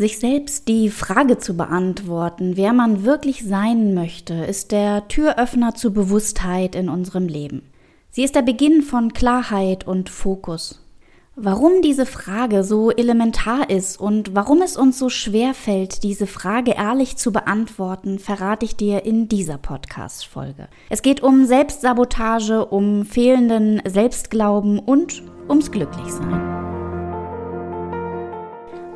Sich selbst die Frage zu beantworten, wer man wirklich sein möchte, ist der Türöffner zur Bewusstheit in unserem Leben. Sie ist der Beginn von Klarheit und Fokus. Warum diese Frage so elementar ist und warum es uns so schwer fällt, diese Frage ehrlich zu beantworten, verrate ich dir in dieser Podcast-Folge. Es geht um Selbstsabotage, um fehlenden Selbstglauben und ums Glücklichsein.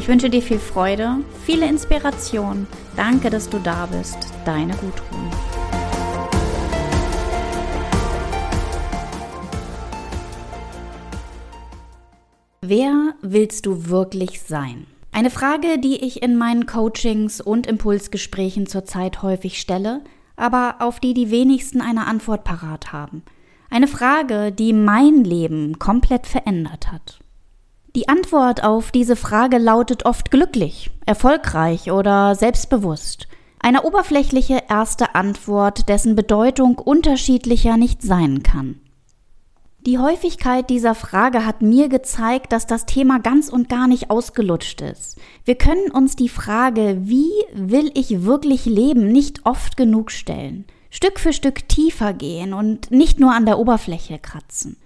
Ich wünsche dir viel Freude, viele Inspiration. Danke, dass du da bist. Deine Gudrun. Wer willst du wirklich sein? Eine Frage, die ich in meinen Coachings und Impulsgesprächen zurzeit häufig stelle, aber auf die die wenigsten eine Antwort parat haben. Eine Frage, die mein Leben komplett verändert hat. Die Antwort auf diese Frage lautet oft glücklich, erfolgreich oder selbstbewusst. Eine oberflächliche erste Antwort, dessen Bedeutung unterschiedlicher nicht sein kann. Die Häufigkeit dieser Frage hat mir gezeigt, dass das Thema ganz und gar nicht ausgelutscht ist. Wir können uns die Frage, wie will ich wirklich leben, nicht oft genug stellen. Stück für Stück tiefer gehen und nicht nur an der Oberfläche kratzen.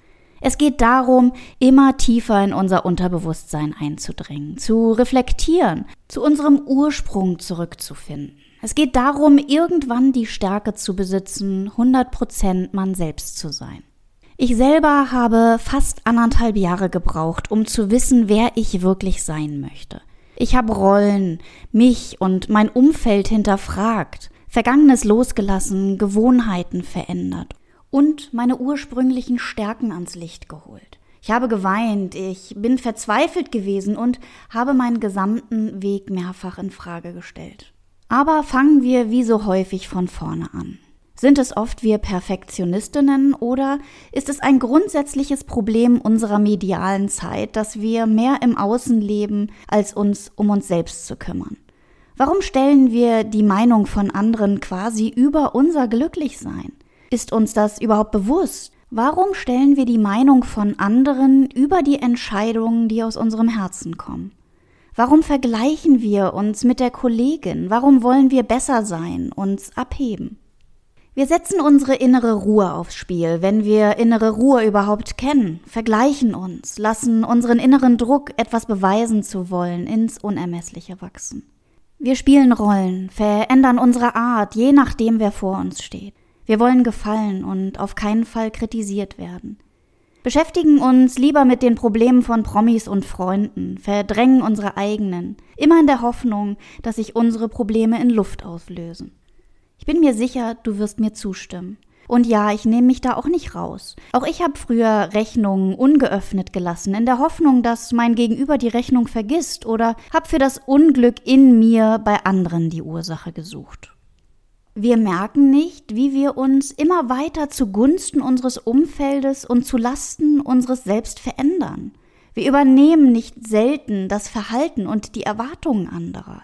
Es geht darum, immer tiefer in unser Unterbewusstsein einzudringen, zu reflektieren, zu unserem Ursprung zurückzufinden. Es geht darum, irgendwann die Stärke zu besitzen, 100% man selbst zu sein. Ich selber habe fast anderthalb Jahre gebraucht, um zu wissen, wer ich wirklich sein möchte. Ich habe Rollen, mich und mein Umfeld hinterfragt, Vergangenes losgelassen, Gewohnheiten verändert und meine ursprünglichen Stärken ans Licht geholt. Ich habe geweint, ich bin verzweifelt gewesen und habe meinen gesamten Weg mehrfach in Frage gestellt. Aber fangen wir wie so häufig von vorne an. Sind es oft wir Perfektionistinnen oder ist es ein grundsätzliches Problem unserer medialen Zeit, dass wir mehr im Außen leben, als uns um uns selbst zu kümmern? Warum stellen wir die Meinung von anderen quasi über unser Glücklichsein? Ist uns das überhaupt bewusst? Warum stellen wir die Meinung von anderen über die Entscheidungen, die aus unserem Herzen kommen? Warum vergleichen wir uns mit der Kollegin? Warum wollen wir besser sein, uns abheben? Wir setzen unsere innere Ruhe aufs Spiel, wenn wir innere Ruhe überhaupt kennen, vergleichen uns, lassen unseren inneren Druck, etwas beweisen zu wollen, ins Unermessliche wachsen. Wir spielen Rollen, verändern unsere Art, je nachdem, wer vor uns steht. Wir wollen gefallen und auf keinen Fall kritisiert werden. Beschäftigen uns lieber mit den Problemen von Promis und Freunden, verdrängen unsere eigenen, immer in der Hoffnung, dass sich unsere Probleme in Luft auslösen. Ich bin mir sicher, du wirst mir zustimmen. Und ja, ich nehme mich da auch nicht raus. Auch ich habe früher Rechnungen ungeöffnet gelassen, in der Hoffnung, dass mein Gegenüber die Rechnung vergisst oder habe für das Unglück in mir bei anderen die Ursache gesucht. Wir merken nicht, wie wir uns immer weiter zugunsten unseres Umfeldes und zu Lasten unseres Selbst verändern. Wir übernehmen nicht selten das Verhalten und die Erwartungen anderer.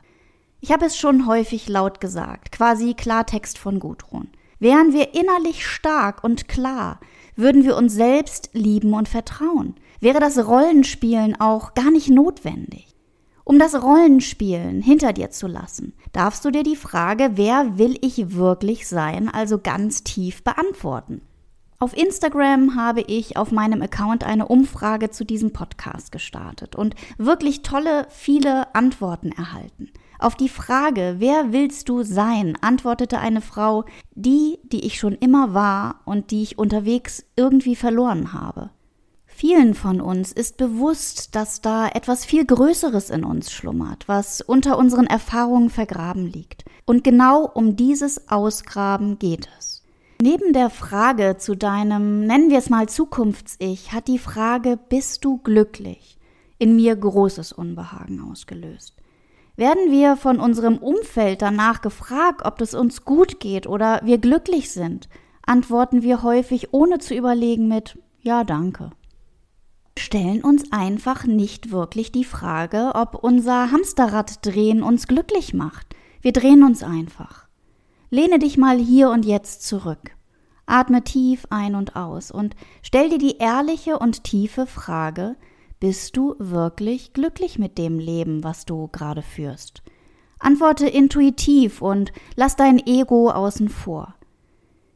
Ich habe es schon häufig laut gesagt, quasi Klartext von Gudrun. Wären wir innerlich stark und klar, würden wir uns selbst lieben und vertrauen. Wäre das Rollenspielen auch gar nicht notwendig. Um das Rollenspielen hinter dir zu lassen, darfst du dir die Frage, wer will ich wirklich sein, also ganz tief beantworten. Auf Instagram habe ich auf meinem Account eine Umfrage zu diesem Podcast gestartet und wirklich tolle, viele Antworten erhalten. Auf die Frage, wer willst du sein, antwortete eine Frau, die, die ich schon immer war und die ich unterwegs irgendwie verloren habe. Vielen von uns ist bewusst, dass da etwas viel Größeres in uns schlummert, was unter unseren Erfahrungen vergraben liegt. Und genau um dieses Ausgraben geht es. Neben der Frage zu deinem, nennen wir es mal Zukunfts-Ich, hat die Frage, bist du glücklich, in mir großes Unbehagen ausgelöst. Werden wir von unserem Umfeld danach gefragt, ob es uns gut geht oder wir glücklich sind, antworten wir häufig ohne zu überlegen mit Ja, danke stellen uns einfach nicht wirklich die Frage, ob unser Hamsterraddrehen uns glücklich macht. Wir drehen uns einfach. Lehne dich mal hier und jetzt zurück. Atme tief ein und aus und stell dir die ehrliche und tiefe Frage, bist du wirklich glücklich mit dem Leben, was du gerade führst? Antworte intuitiv und lass dein Ego außen vor.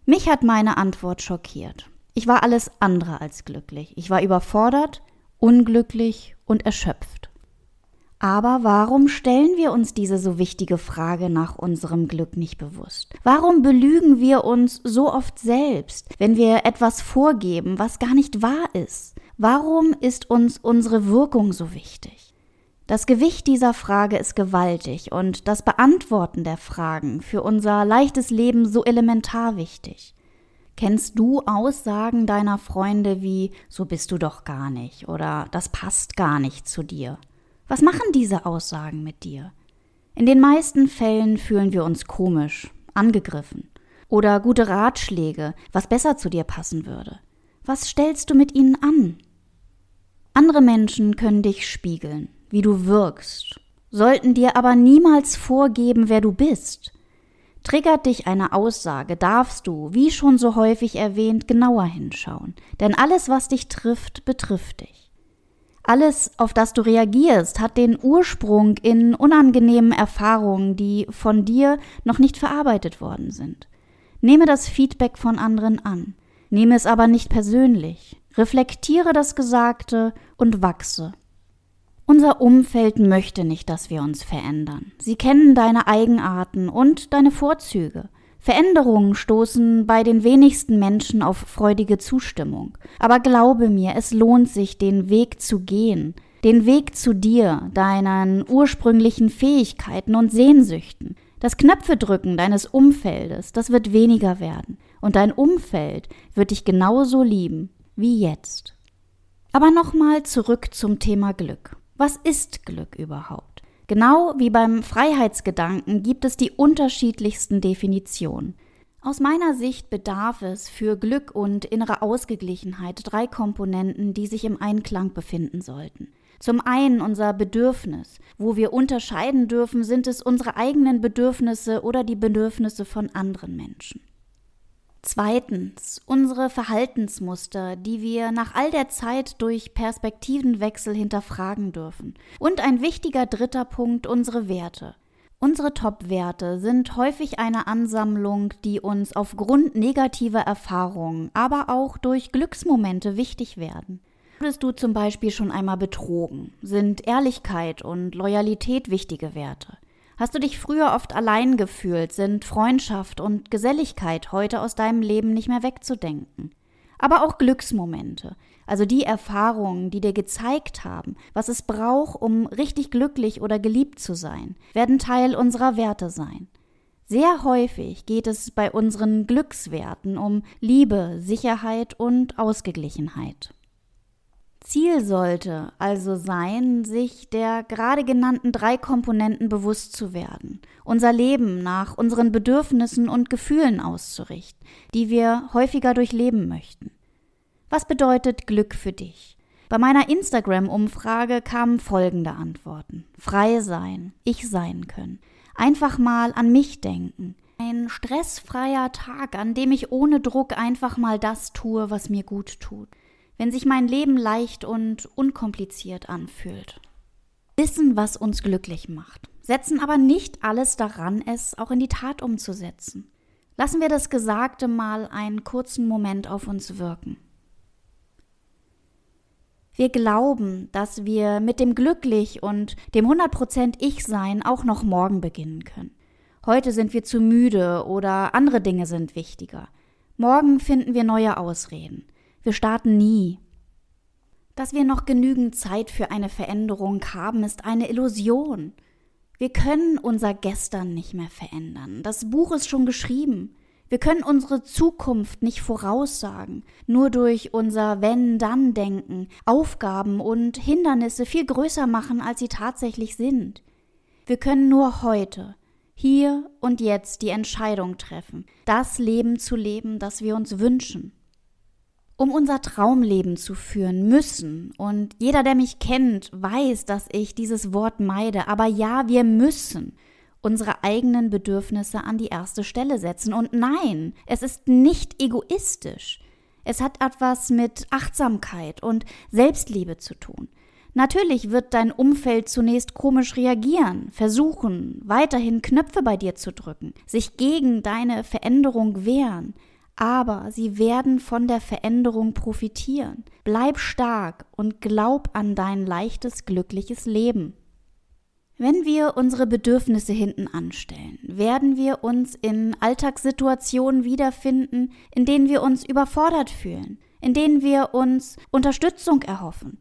Mich hat meine Antwort schockiert. Ich war alles andere als glücklich. Ich war überfordert, unglücklich und erschöpft. Aber warum stellen wir uns diese so wichtige Frage nach unserem Glück nicht bewusst? Warum belügen wir uns so oft selbst, wenn wir etwas vorgeben, was gar nicht wahr ist? Warum ist uns unsere Wirkung so wichtig? Das Gewicht dieser Frage ist gewaltig und das Beantworten der Fragen für unser leichtes Leben so elementar wichtig. Kennst du Aussagen deiner Freunde wie so bist du doch gar nicht oder das passt gar nicht zu dir? Was machen diese Aussagen mit dir? In den meisten Fällen fühlen wir uns komisch, angegriffen oder gute Ratschläge, was besser zu dir passen würde. Was stellst du mit ihnen an? Andere Menschen können dich spiegeln, wie du wirkst, sollten dir aber niemals vorgeben, wer du bist. Triggert dich eine Aussage, darfst du, wie schon so häufig erwähnt, genauer hinschauen. Denn alles, was dich trifft, betrifft dich. Alles, auf das du reagierst, hat den Ursprung in unangenehmen Erfahrungen, die von dir noch nicht verarbeitet worden sind. Nehme das Feedback von anderen an. Nehme es aber nicht persönlich. Reflektiere das Gesagte und wachse. Unser Umfeld möchte nicht, dass wir uns verändern. Sie kennen deine Eigenarten und deine Vorzüge. Veränderungen stoßen bei den wenigsten Menschen auf freudige Zustimmung. Aber glaube mir, es lohnt sich, den Weg zu gehen, den Weg zu dir, deinen ursprünglichen Fähigkeiten und Sehnsüchten. Das Knöpfedrücken deines Umfeldes, das wird weniger werden. Und dein Umfeld wird dich genauso lieben wie jetzt. Aber nochmal zurück zum Thema Glück. Was ist Glück überhaupt? Genau wie beim Freiheitsgedanken gibt es die unterschiedlichsten Definitionen. Aus meiner Sicht bedarf es für Glück und innere Ausgeglichenheit drei Komponenten, die sich im Einklang befinden sollten. Zum einen unser Bedürfnis. Wo wir unterscheiden dürfen, sind es unsere eigenen Bedürfnisse oder die Bedürfnisse von anderen Menschen. Zweitens, unsere Verhaltensmuster, die wir nach all der Zeit durch Perspektivenwechsel hinterfragen dürfen. Und ein wichtiger dritter Punkt, unsere Werte. Unsere Top-Werte sind häufig eine Ansammlung, die uns aufgrund negativer Erfahrungen, aber auch durch Glücksmomente wichtig werden. Wurdest du zum Beispiel schon einmal betrogen? Sind Ehrlichkeit und Loyalität wichtige Werte? Hast du dich früher oft allein gefühlt, sind Freundschaft und Geselligkeit heute aus deinem Leben nicht mehr wegzudenken. Aber auch Glücksmomente, also die Erfahrungen, die dir gezeigt haben, was es braucht, um richtig glücklich oder geliebt zu sein, werden Teil unserer Werte sein. Sehr häufig geht es bei unseren Glückswerten um Liebe, Sicherheit und Ausgeglichenheit. Ziel sollte also sein, sich der gerade genannten drei Komponenten bewusst zu werden, unser Leben nach unseren Bedürfnissen und Gefühlen auszurichten, die wir häufiger durchleben möchten. Was bedeutet Glück für dich? Bei meiner Instagram-Umfrage kamen folgende Antworten. Frei sein, ich sein können, einfach mal an mich denken, ein stressfreier Tag, an dem ich ohne Druck einfach mal das tue, was mir gut tut wenn sich mein Leben leicht und unkompliziert anfühlt. Wissen, was uns glücklich macht, setzen aber nicht alles daran, es auch in die Tat umzusetzen. Lassen wir das Gesagte mal einen kurzen Moment auf uns wirken. Wir glauben, dass wir mit dem glücklich und dem 100% Ich-Sein auch noch morgen beginnen können. Heute sind wir zu müde oder andere Dinge sind wichtiger. Morgen finden wir neue Ausreden. Wir starten nie. Dass wir noch genügend Zeit für eine Veränderung haben, ist eine Illusion. Wir können unser Gestern nicht mehr verändern. Das Buch ist schon geschrieben. Wir können unsere Zukunft nicht voraussagen, nur durch unser Wenn-Dann-Denken Aufgaben und Hindernisse viel größer machen, als sie tatsächlich sind. Wir können nur heute, hier und jetzt die Entscheidung treffen, das Leben zu leben, das wir uns wünschen. Um unser Traumleben zu führen müssen, und jeder, der mich kennt, weiß, dass ich dieses Wort meide, aber ja, wir müssen unsere eigenen Bedürfnisse an die erste Stelle setzen. Und nein, es ist nicht egoistisch. Es hat etwas mit Achtsamkeit und Selbstliebe zu tun. Natürlich wird dein Umfeld zunächst komisch reagieren, versuchen, weiterhin Knöpfe bei dir zu drücken, sich gegen deine Veränderung wehren, aber sie werden von der Veränderung profitieren. Bleib stark und glaub an dein leichtes, glückliches Leben. Wenn wir unsere Bedürfnisse hinten anstellen, werden wir uns in Alltagssituationen wiederfinden, in denen wir uns überfordert fühlen, in denen wir uns Unterstützung erhoffen,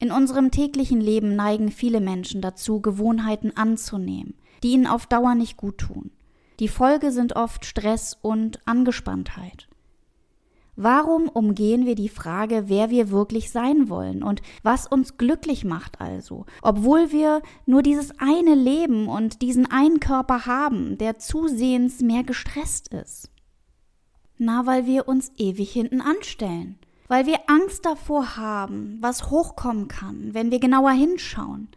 in unserem täglichen Leben neigen viele Menschen dazu, Gewohnheiten anzunehmen, die ihnen auf Dauer nicht gut tun. Die Folge sind oft Stress und Angespanntheit. Warum umgehen wir die Frage, wer wir wirklich sein wollen und was uns glücklich macht also, obwohl wir nur dieses eine Leben und diesen einen Körper haben, der zusehends mehr gestresst ist? Na, weil wir uns ewig hinten anstellen weil wir Angst davor haben, was hochkommen kann, wenn wir genauer hinschauen,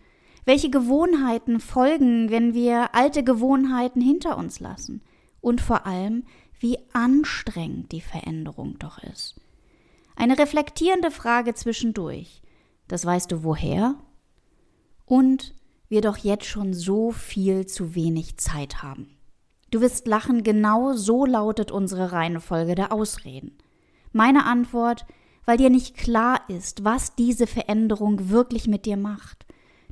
welche Gewohnheiten folgen, wenn wir alte Gewohnheiten hinter uns lassen und vor allem, wie anstrengend die Veränderung doch ist. Eine reflektierende Frage zwischendurch. Das weißt du woher? Und wir doch jetzt schon so viel zu wenig Zeit haben. Du wirst lachen, genau so lautet unsere Reihenfolge der Ausreden. Meine Antwort, weil dir nicht klar ist, was diese Veränderung wirklich mit dir macht.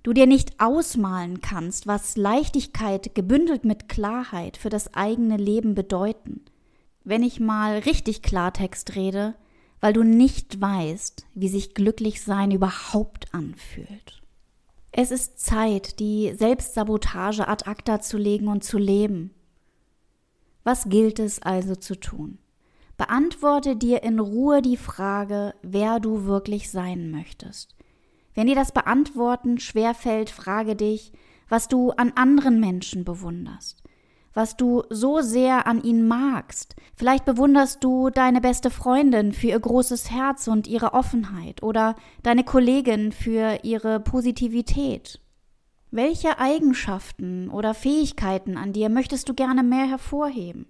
Du dir nicht ausmalen kannst, was Leichtigkeit gebündelt mit Klarheit für das eigene Leben bedeuten. Wenn ich mal richtig Klartext rede, weil du nicht weißt, wie sich glücklich sein überhaupt anfühlt. Es ist Zeit, die Selbstsabotage ad acta zu legen und zu leben. Was gilt es also zu tun? Beantworte dir in Ruhe die Frage, wer du wirklich sein möchtest. Wenn dir das Beantworten schwerfällt, frage dich, was du an anderen Menschen bewunderst, was du so sehr an ihnen magst. Vielleicht bewunderst du deine beste Freundin für ihr großes Herz und ihre Offenheit oder deine Kollegin für ihre Positivität. Welche Eigenschaften oder Fähigkeiten an dir möchtest du gerne mehr hervorheben?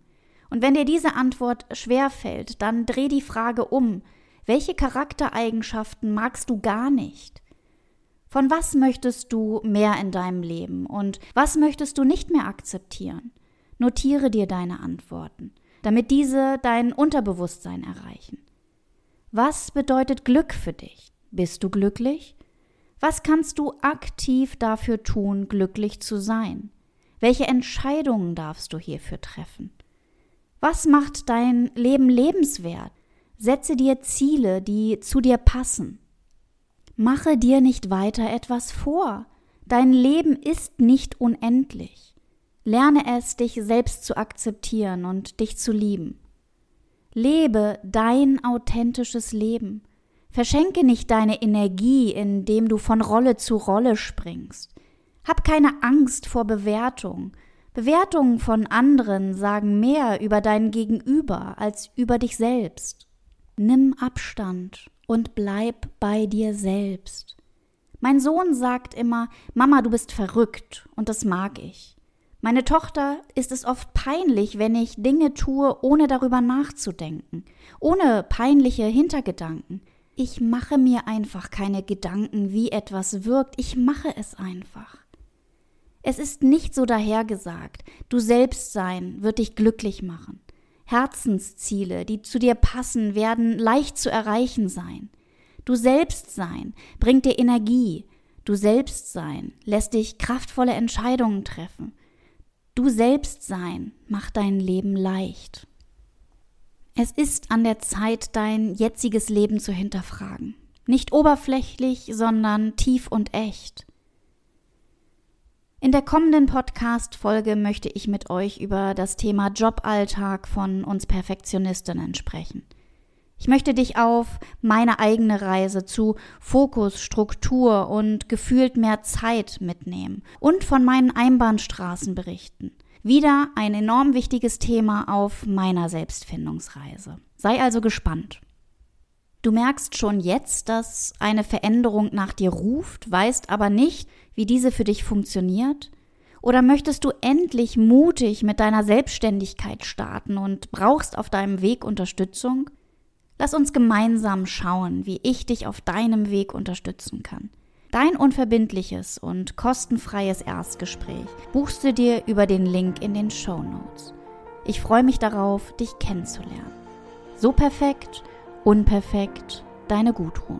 Und wenn dir diese Antwort schwerfällt, dann dreh die Frage um. Welche Charaktereigenschaften magst du gar nicht? Von was möchtest du mehr in deinem Leben und was möchtest du nicht mehr akzeptieren? Notiere dir deine Antworten, damit diese dein Unterbewusstsein erreichen. Was bedeutet Glück für dich? Bist du glücklich? Was kannst du aktiv dafür tun, glücklich zu sein? Welche Entscheidungen darfst du hierfür treffen? Was macht dein Leben lebenswert? Setze dir Ziele, die zu dir passen. Mache dir nicht weiter etwas vor. Dein Leben ist nicht unendlich. Lerne es, dich selbst zu akzeptieren und dich zu lieben. Lebe dein authentisches Leben. Verschenke nicht deine Energie, indem du von Rolle zu Rolle springst. Hab keine Angst vor Bewertung, Bewertungen von anderen sagen mehr über dein Gegenüber als über dich selbst. Nimm Abstand und bleib bei dir selbst. Mein Sohn sagt immer, Mama, du bist verrückt, und das mag ich. Meine Tochter ist es oft peinlich, wenn ich Dinge tue, ohne darüber nachzudenken, ohne peinliche Hintergedanken. Ich mache mir einfach keine Gedanken, wie etwas wirkt, ich mache es einfach. Es ist nicht so dahergesagt, du selbst sein wird dich glücklich machen. Herzensziele, die zu dir passen, werden leicht zu erreichen sein. Du selbst sein bringt dir Energie. Du selbst sein lässt dich kraftvolle Entscheidungen treffen. Du selbst sein macht dein Leben leicht. Es ist an der Zeit, dein jetziges Leben zu hinterfragen. Nicht oberflächlich, sondern tief und echt. In der kommenden Podcast-Folge möchte ich mit euch über das Thema Joballtag von uns Perfektionistinnen sprechen. Ich möchte dich auf meine eigene Reise zu Fokus, Struktur und gefühlt mehr Zeit mitnehmen und von meinen Einbahnstraßen berichten. Wieder ein enorm wichtiges Thema auf meiner Selbstfindungsreise. Sei also gespannt. Du merkst schon jetzt, dass eine Veränderung nach dir ruft, weißt aber nicht, wie diese für dich funktioniert? Oder möchtest du endlich mutig mit deiner Selbstständigkeit starten und brauchst auf deinem Weg Unterstützung? Lass uns gemeinsam schauen, wie ich dich auf deinem Weg unterstützen kann. Dein unverbindliches und kostenfreies Erstgespräch buchst du dir über den Link in den Show Notes. Ich freue mich darauf, dich kennenzulernen. So perfekt, Unperfekt, deine Gudrun.